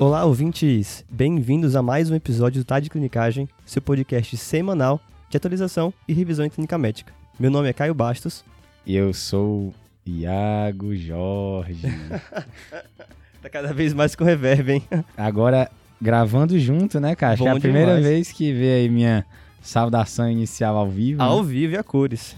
Olá, ouvintes! Bem-vindos a mais um episódio do Tá de Clinicagem, seu podcast semanal de atualização e revisão em clínica médica. Meu nome é Caio Bastos. E eu sou Iago Jorge. tá cada vez mais com reverb, hein? Agora, gravando junto, né, cara? Acho que é a primeira demais. vez que vê aí minha saudação inicial ao vivo. Ao né? vivo e a cores.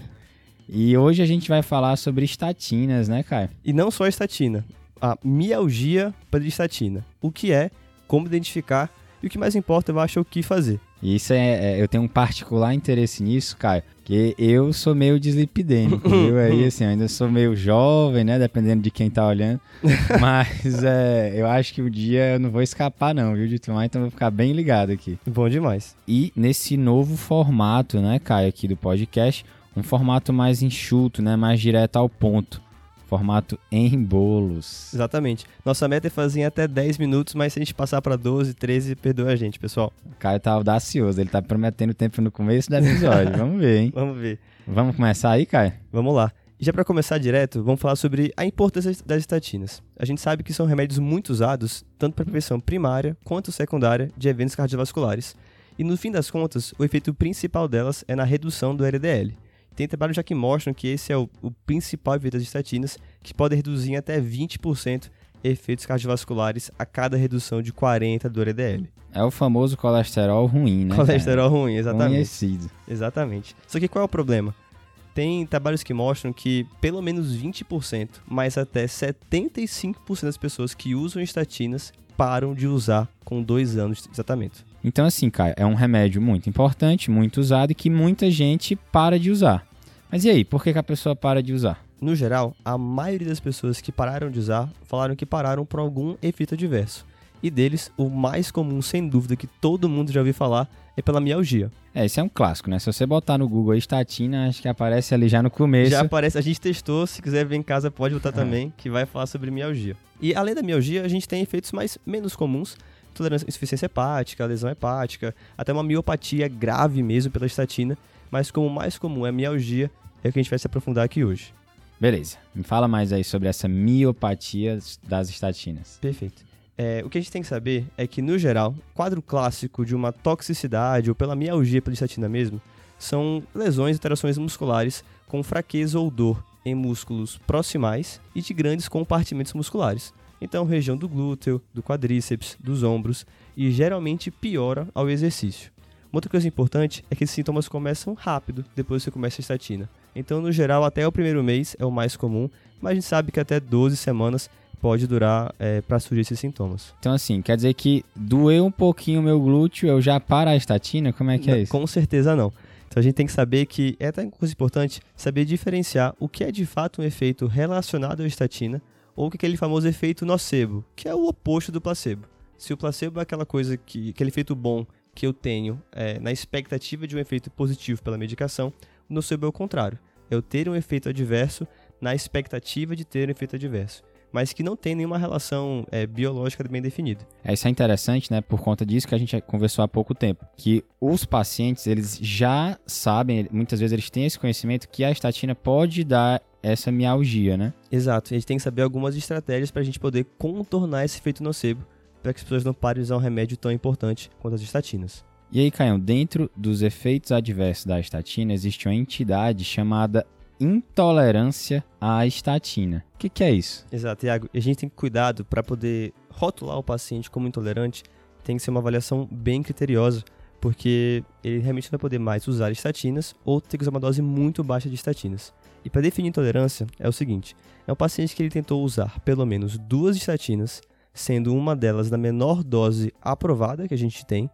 E hoje a gente vai falar sobre estatinas, né, Caio? E não só estatina, a mialgia peristatina. O que é, como identificar e o que mais importa, eu acho, é o que fazer. Isso é, é- eu tenho um particular interesse nisso, Caio, que eu sou meio dislipidêmico, viu? Aí, assim, eu ainda sou meio jovem, né, dependendo de quem tá olhando. Mas é, eu acho que o dia eu não vou escapar não, viu, de tomar, então eu vou ficar bem ligado aqui. Bom demais. E nesse novo formato, né, Caio, aqui do podcast, um formato mais enxuto, né, mais direto ao ponto. Formato em bolos. Exatamente. Nossa meta é fazer em até 10 minutos, mas se a gente passar pra 12, 13, perdoa a gente, pessoal. O Caio tá audacioso, ele tá prometendo tempo no começo do episódio. Vamos ver, hein? Vamos ver. Vamos começar aí, Caio? Vamos lá. Já para começar direto, vamos falar sobre a importância das estatinas. A gente sabe que são remédios muito usados, tanto para prevenção primária quanto secundária de eventos cardiovasculares. E no fim das contas, o efeito principal delas é na redução do LDL. Tem trabalhos já que mostram que esse é o, o principal efeito das estatinas, que pode reduzir em até 20% efeitos cardiovasculares a cada redução de 40 do LDL. É o famoso colesterol ruim, né? Colesterol ruim, Cara? exatamente. Conhecido. Exatamente. Só que qual é o problema? Tem trabalhos que mostram que pelo menos 20%, mas até 75% das pessoas que usam estatinas param de usar com dois anos de tratamento. Então, assim, Caio, é um remédio muito importante, muito usado e que muita gente para de usar. Mas e aí, por que, que a pessoa para de usar? No geral, a maioria das pessoas que pararam de usar falaram que pararam por algum efeito adverso. E deles, o mais comum, sem dúvida, que todo mundo já ouviu falar, é pela mialgia. É, esse é um clássico, né? Se você botar no Google aí estatina, acho que aparece ali já no começo. Já aparece, a gente testou, se quiser ver em casa pode botar também, que vai falar sobre mialgia. E além da mialgia, a gente tem efeitos mais menos comuns, tolerância, insuficiência hepática, lesão hepática, até uma miopatia grave mesmo pela estatina, mas como o mais comum é a mialgia, é o que a gente vai se aprofundar aqui hoje. Beleza. Me fala mais aí sobre essa miopatia das estatinas. Perfeito. É, o que a gente tem que saber é que, no geral, quadro clássico de uma toxicidade ou pela mialgia pela estatina mesmo, são lesões e alterações musculares com fraqueza ou dor em músculos proximais e de grandes compartimentos musculares. Então, região do glúteo, do quadríceps, dos ombros e geralmente piora ao exercício. Uma outra coisa importante é que esses sintomas começam rápido depois que você começa a estatina. Então, no geral, até o primeiro mês é o mais comum, mas a gente sabe que até 12 semanas pode durar para surgir esses sintomas. Então, assim, quer dizer que doeu um pouquinho o meu glúteo, eu já paro a estatina? Como é que é Não, isso? Com certeza não. Então a gente tem que saber que é até uma coisa importante saber diferenciar o que é de fato um efeito relacionado à estatina ou é aquele famoso efeito nocebo, que é o oposto do placebo. Se o placebo é aquela coisa que aquele efeito bom que eu tenho é, na expectativa de um efeito positivo pela medicação, o nocebo é o contrário. É eu ter um efeito adverso na expectativa de ter um efeito adverso, mas que não tem nenhuma relação é, biológica bem definida. É, Isso é interessante, né? Por conta disso que a gente conversou há pouco tempo. Que os pacientes, eles já sabem, muitas vezes eles têm esse conhecimento que a estatina pode dar essa mialgia, né? Exato, a gente tem que saber algumas estratégias para a gente poder contornar esse efeito nocebo, para que as pessoas não parem de usar um remédio tão importante quanto as estatinas. E aí, Caião, dentro dos efeitos adversos da estatina, existe uma entidade chamada intolerância à estatina. O que, que é isso? Exato, Iago. A gente tem que cuidado para poder rotular o paciente como intolerante, tem que ser uma avaliação bem criteriosa, porque ele realmente vai poder mais usar estatinas ou ter que usar uma dose muito baixa de estatinas. E para definir intolerância é o seguinte: é um paciente que ele tentou usar pelo menos duas estatinas, sendo uma delas na menor dose aprovada que a gente tem,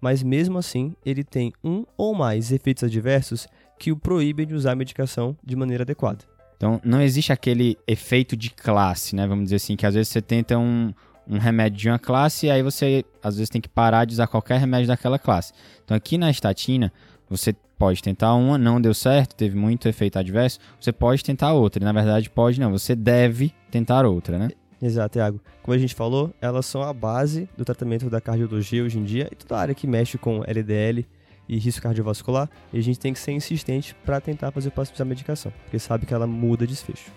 mas mesmo assim ele tem um ou mais efeitos adversos que o proíbem de usar a medicação de maneira adequada. Então, não existe aquele efeito de classe, né? Vamos dizer assim, que às vezes você tenta um, um remédio de uma classe e aí você às vezes tem que parar de usar qualquer remédio daquela classe. Então, aqui na estatina, você pode tentar uma, não deu certo, teve muito efeito adverso, você pode tentar outra. E, na verdade, pode não, você deve tentar outra, né? Exato, Iago. Como a gente falou, elas são a base do tratamento da cardiologia hoje em dia e toda a área que mexe com LDL e risco cardiovascular, e a gente tem que ser insistente para tentar fazer o passo da medicação, porque sabe que ela muda desfecho.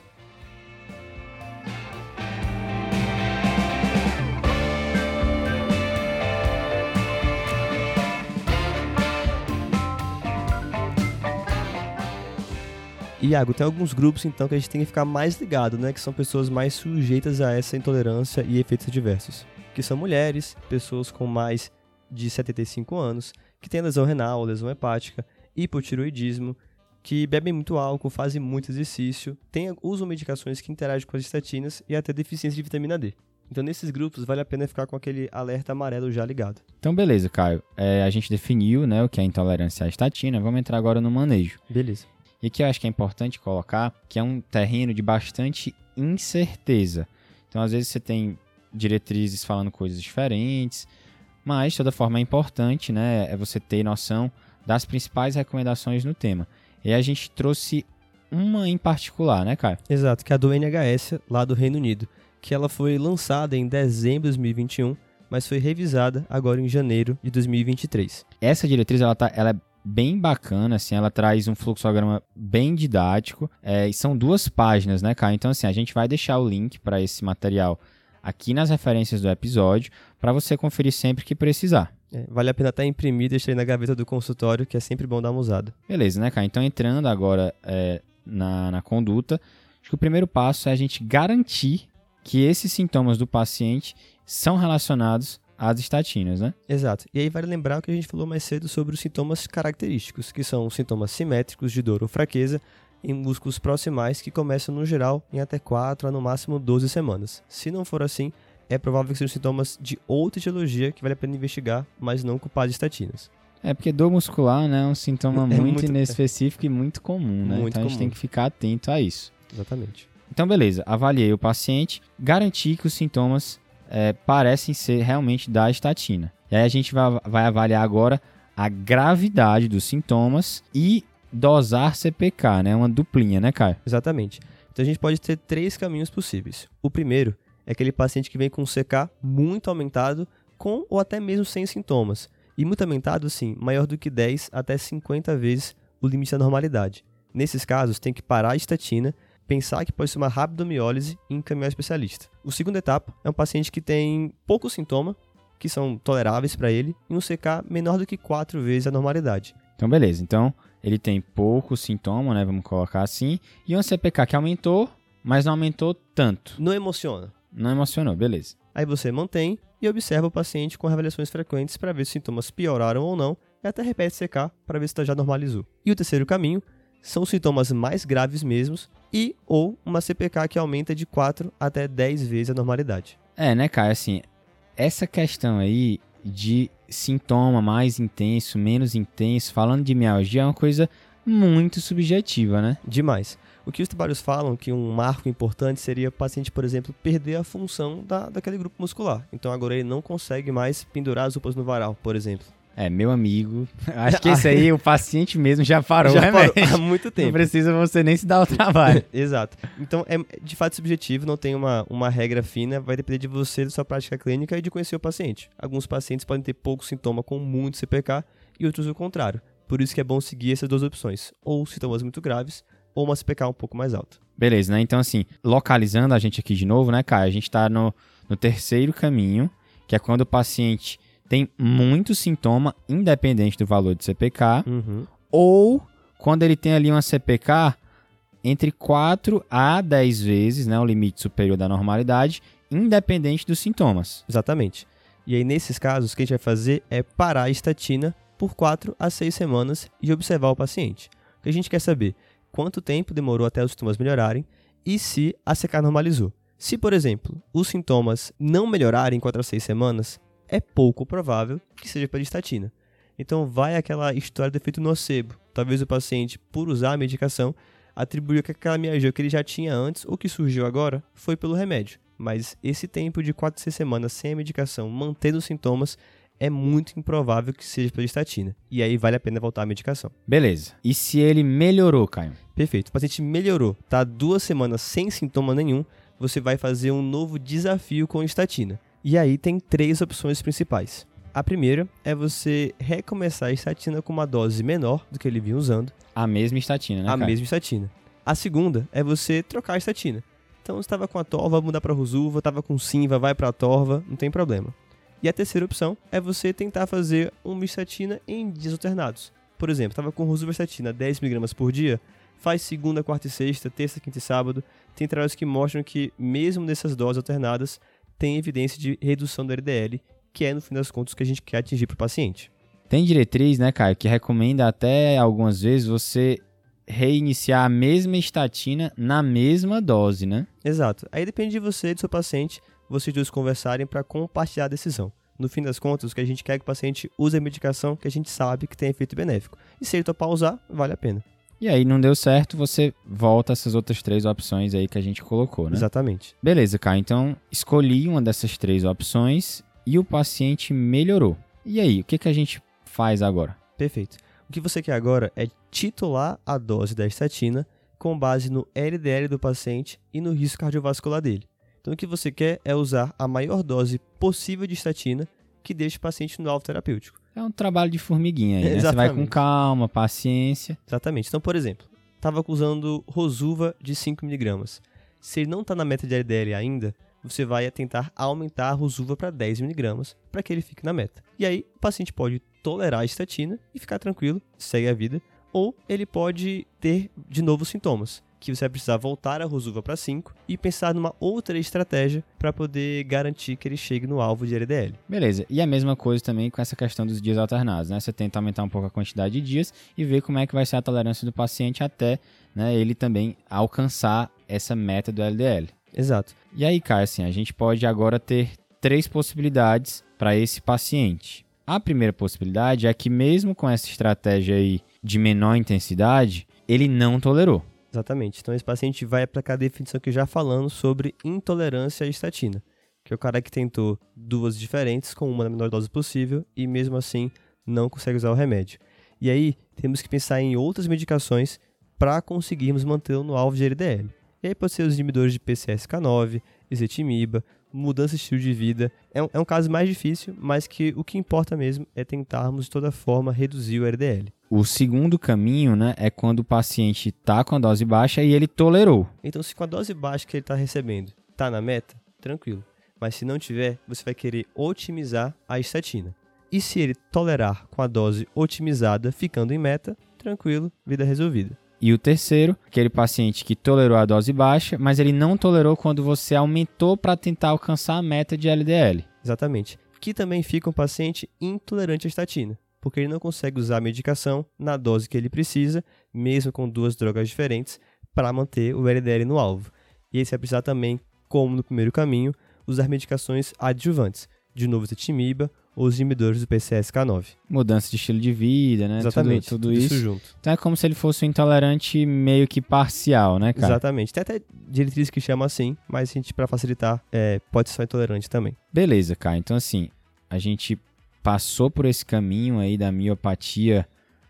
Iago, tem alguns grupos então que a gente tem que ficar mais ligado, né? Que são pessoas mais sujeitas a essa intolerância e efeitos adversos. Que são mulheres, pessoas com mais de 75 anos, que têm lesão renal, lesão hepática, hipotiroidismo, que bebem muito álcool, fazem muito exercício, tem, usam medicações que interagem com as estatinas e até deficiência de vitamina D. Então, nesses grupos, vale a pena ficar com aquele alerta amarelo já ligado. Então, beleza, Caio. É, a gente definiu né, o que é intolerância à estatina. Vamos entrar agora no manejo. Beleza. E aqui eu acho que é importante colocar que é um terreno de bastante incerteza. Então, às vezes, você tem diretrizes falando coisas diferentes, mas, de toda forma, é importante né, é você ter noção das principais recomendações no tema. E a gente trouxe uma em particular, né, Caio? Exato, que é a do NHS, lá do Reino Unido, que ela foi lançada em dezembro de 2021, mas foi revisada agora em janeiro de 2023. Essa diretriz, ela, tá, ela é bem bacana, assim, ela traz um fluxograma bem didático, é, e são duas páginas, né, Caio? Então, assim, a gente vai deixar o link para esse material aqui nas referências do episódio, para você conferir sempre que precisar. É, vale a pena até imprimir e deixar aí na gaveta do consultório, que é sempre bom dar uma usada. Beleza, né, cara? Então, entrando agora é, na, na conduta, acho que o primeiro passo é a gente garantir que esses sintomas do paciente são relacionados às estatinas, né? Exato. E aí vale lembrar o que a gente falou mais cedo sobre os sintomas característicos, que são os sintomas simétricos de dor ou fraqueza em músculos proximais que começam no geral em até 4 a no máximo 12 semanas. Se não for assim, é provável que sejam sintomas de outra etiologia que vale a pena investigar, mas não culpados de estatinas. É porque dor muscular né, é um sintoma é muito, muito inespecífico é. e muito comum, né? Muito então a gente tem que ficar atento a isso. Exatamente. Então, beleza, avaliei o paciente, garanti que os sintomas é, parecem ser realmente da estatina. E aí a gente vai, vai avaliar agora a gravidade dos sintomas e dosar CPK, né? Uma duplinha, né, Caio? Exatamente. Então a gente pode ter três caminhos possíveis. O primeiro é aquele paciente que vem com CK muito aumentado, com ou até mesmo sem sintomas. E muito aumentado, sim, maior do que 10 até 50 vezes o limite da normalidade. Nesses casos, tem que parar a estatina, pensar que pode ser uma rabdomiólise e encaminhar o especialista. O segundo etapa é um paciente que tem pouco sintoma, que são toleráveis para ele, e um CK menor do que 4 vezes a normalidade. Então, beleza. Então, ele tem pouco sintoma, né? Vamos colocar assim. E um CPK que aumentou, mas não aumentou tanto. Não emociona. Não emocionou, beleza. Aí você mantém e observa o paciente com avaliações frequentes para ver se os sintomas pioraram ou não, e até repete CK para ver se já normalizou. E o terceiro caminho são os sintomas mais graves mesmos e ou uma CPK que aumenta de 4 até 10 vezes a normalidade. É, né, cara, assim, essa questão aí de sintoma mais intenso, menos intenso, falando de mialgia é uma coisa muito subjetiva, né? Demais. O que os trabalhos falam que um marco importante seria o paciente, por exemplo, perder a função da, daquele grupo muscular. Então agora ele não consegue mais pendurar as roupas no varal, por exemplo. É, meu amigo. Acho que esse aí, o paciente mesmo já parou já Parou há muito tempo. Não precisa você nem se dar o trabalho. Exato. Então, é de fato subjetivo, não tem uma, uma regra fina, vai depender de você, da sua prática clínica e de conhecer o paciente. Alguns pacientes podem ter pouco sintoma com muito CPK e outros o contrário. Por isso que é bom seguir essas duas opções, ou sintomas muito graves, ou uma CPK um pouco mais alta. Beleza, né? Então, assim, localizando a gente aqui de novo, né, Caio? A gente está no, no terceiro caminho, que é quando o paciente tem muito sintoma, independente do valor de CPK, uhum. ou quando ele tem ali uma CPK entre 4 a 10 vezes, né, o limite superior da normalidade, independente dos sintomas. Exatamente. E aí, nesses casos, o que a gente vai fazer é parar a estatina por 4 a 6 semanas e observar o paciente. O que a gente quer saber quanto tempo demorou até os sintomas melhorarem e se a CK normalizou. Se, por exemplo, os sintomas não melhorarem em 4 a 6 semanas, é pouco provável que seja pela estatina. Então vai aquela história do efeito nocebo. Talvez o paciente, por usar a medicação, atribuiu que aquela mialgia que ele já tinha antes ou que surgiu agora foi pelo remédio. Mas esse tempo de 4 a 6 semanas sem a medicação, mantendo os sintomas, é muito improvável que seja pela estatina. E aí vale a pena voltar à medicação. Beleza. E se ele melhorou, Caio? Perfeito. O paciente melhorou, tá duas semanas sem sintoma nenhum, você vai fazer um novo desafio com estatina. E aí tem três opções principais. A primeira é você recomeçar a estatina com uma dose menor do que ele vinha usando. A mesma estatina, né? A cara? mesma estatina. A segunda é você trocar a estatina. Então, estava com a torva, mudar para Rosuva, estava com Simva, vai para a torva, não tem problema. E a terceira opção é você tentar fazer uma estatina em dias alternados. Por exemplo, estava com rosuvastatina 10mg por dia, faz segunda, quarta e sexta, terça, quinta e sábado. Tem trabalhos que mostram que, mesmo nessas doses alternadas, tem evidência de redução do LDL, que é, no fim das contas, o que a gente quer atingir para o paciente. Tem diretriz, né, Caio, que recomenda até algumas vezes você reiniciar a mesma estatina na mesma dose, né? Exato. Aí depende de você e do seu paciente, vocês dois conversarem para compartilhar a decisão. No fim das contas, o que a gente quer é que o paciente use a medicação que a gente sabe que tem efeito benéfico. E se ele topar usar, vale a pena. E aí não deu certo, você volta essas outras três opções aí que a gente colocou, né? Exatamente. Beleza, Caio. Então, escolhi uma dessas três opções e o paciente melhorou. E aí, o que, que a gente faz agora? Perfeito. O que você quer agora é titular a dose da estatina com base no LDL do paciente e no risco cardiovascular dele. Então, o que você quer é usar a maior dose possível de estatina que deixe o paciente no alvo terapêutico. É um trabalho de formiguinha aí, né? Você vai com calma, paciência. Exatamente. Então, por exemplo, estava usando Rosuva de 5mg. Se ele não está na meta de LDL ainda, você vai tentar aumentar a Rosuva para 10mg para que ele fique na meta. E aí, o paciente pode tolerar a estatina e ficar tranquilo, segue a vida, ou ele pode ter de novo sintomas que você vai precisar voltar a Rosuva para 5 e pensar numa outra estratégia para poder garantir que ele chegue no alvo de LDL. Beleza. E a mesma coisa também com essa questão dos dias alternados, né? Você tenta aumentar um pouco a quantidade de dias e ver como é que vai ser a tolerância do paciente até né, ele também alcançar essa meta do LDL. Exato. E aí, cara, assim, a gente pode agora ter três possibilidades para esse paciente. A primeira possibilidade é que mesmo com essa estratégia aí de menor intensidade, ele não tolerou. Exatamente. Então, esse paciente vai aplicar a definição que já falando sobre intolerância à estatina, que é o cara que tentou duas diferentes com uma na menor dose possível e mesmo assim não consegue usar o remédio. E aí, temos que pensar em outras medicações para conseguirmos mantê-lo no alvo de LDL. E aí pode ser os inibidores de PCSK9, ezetimiba, mudança de estilo de vida. É um, é um caso mais difícil, mas que o que importa mesmo é tentarmos de toda forma reduzir o LDL. O segundo caminho, né, é quando o paciente está com a dose baixa e ele tolerou. Então, se com a dose baixa que ele está recebendo está na meta, tranquilo. Mas se não tiver, você vai querer otimizar a estatina. E se ele tolerar com a dose otimizada, ficando em meta, tranquilo, vida resolvida. E o terceiro, aquele paciente que tolerou a dose baixa, mas ele não tolerou quando você aumentou para tentar alcançar a meta de LDL. Exatamente. Que também fica um paciente intolerante à estatina porque ele não consegue usar a medicação na dose que ele precisa, mesmo com duas drogas diferentes, para manter o LDL no alvo. E aí você vai precisar também, como no primeiro caminho, usar medicações adjuvantes, de novo cetimiba os inibidores do PCSK9. Mudança de estilo de vida, né? Exatamente, tudo, tudo isso. isso. junto. Então é como se ele fosse um intolerante meio que parcial, né, cara? Exatamente. Tem até diretriz que chama assim, mas a gente, para facilitar, é, pode ser intolerante também. Beleza, cara. Então assim, a gente passou por esse caminho aí da miopatia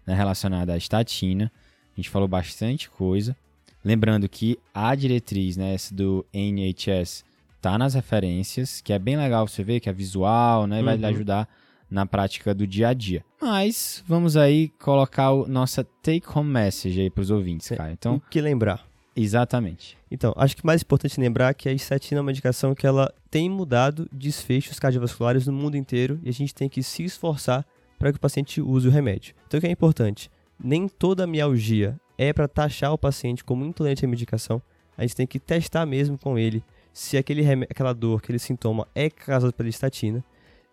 né, relacionada à estatina. A gente falou bastante coisa. Lembrando que a diretriz né, essa do NHS tá nas referências, que é bem legal você ver, que é visual, né? E vai lhe uhum. ajudar na prática do dia a dia. Mas vamos aí colocar o nossa take home message aí para os ouvintes, cara. Então, o que lembrar? Exatamente. Então, acho que mais importante lembrar que a estatina é uma medicação que ela tem mudado desfechos cardiovasculares no mundo inteiro e a gente tem que se esforçar para que o paciente use o remédio. Então, o que é importante? Nem toda mialgia é para taxar o paciente como intolerante à medicação. A gente tem que testar mesmo com ele se aquele aquela dor, aquele sintoma é causado pela estatina.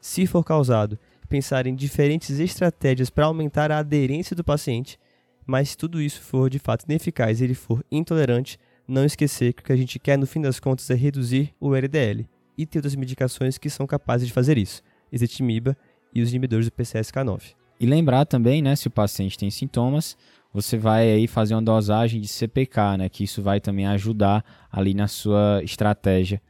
Se for causado, pensar em diferentes estratégias para aumentar a aderência do paciente mas se tudo isso for de fato ineficaz e ele for intolerante, não esquecer que o que a gente quer no fim das contas é reduzir o LDL. E tem outras medicações que são capazes de fazer isso, ezetimiba e os inibidores do PCSK9. E lembrar também, né, se o paciente tem sintomas, você vai aí fazer uma dosagem de CPK, né, que isso vai também ajudar ali na sua estratégia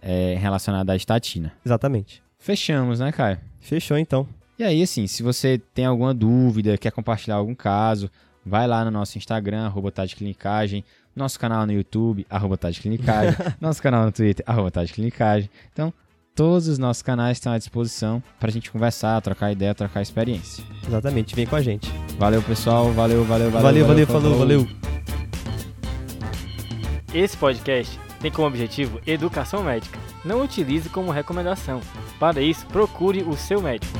é, relacionada à estatina. Exatamente. Fechamos, né, Caio? Fechou então. E aí, assim, se você tem alguma dúvida, quer compartilhar algum caso, vai lá no nosso Instagram, arroba Clinicagem, nosso canal no YouTube, arroba Clinicagem, nosso canal no Twitter, arroba Clinicagem. Então, todos os nossos canais estão à disposição para a gente conversar, trocar ideia, trocar experiência. Exatamente, vem com a gente. Valeu, pessoal. Valeu, valeu, valeu. Valeu, valeu, valeu falou, valeu. Esse podcast tem como objetivo educação médica. Não utilize como recomendação. Para isso, procure o seu médico.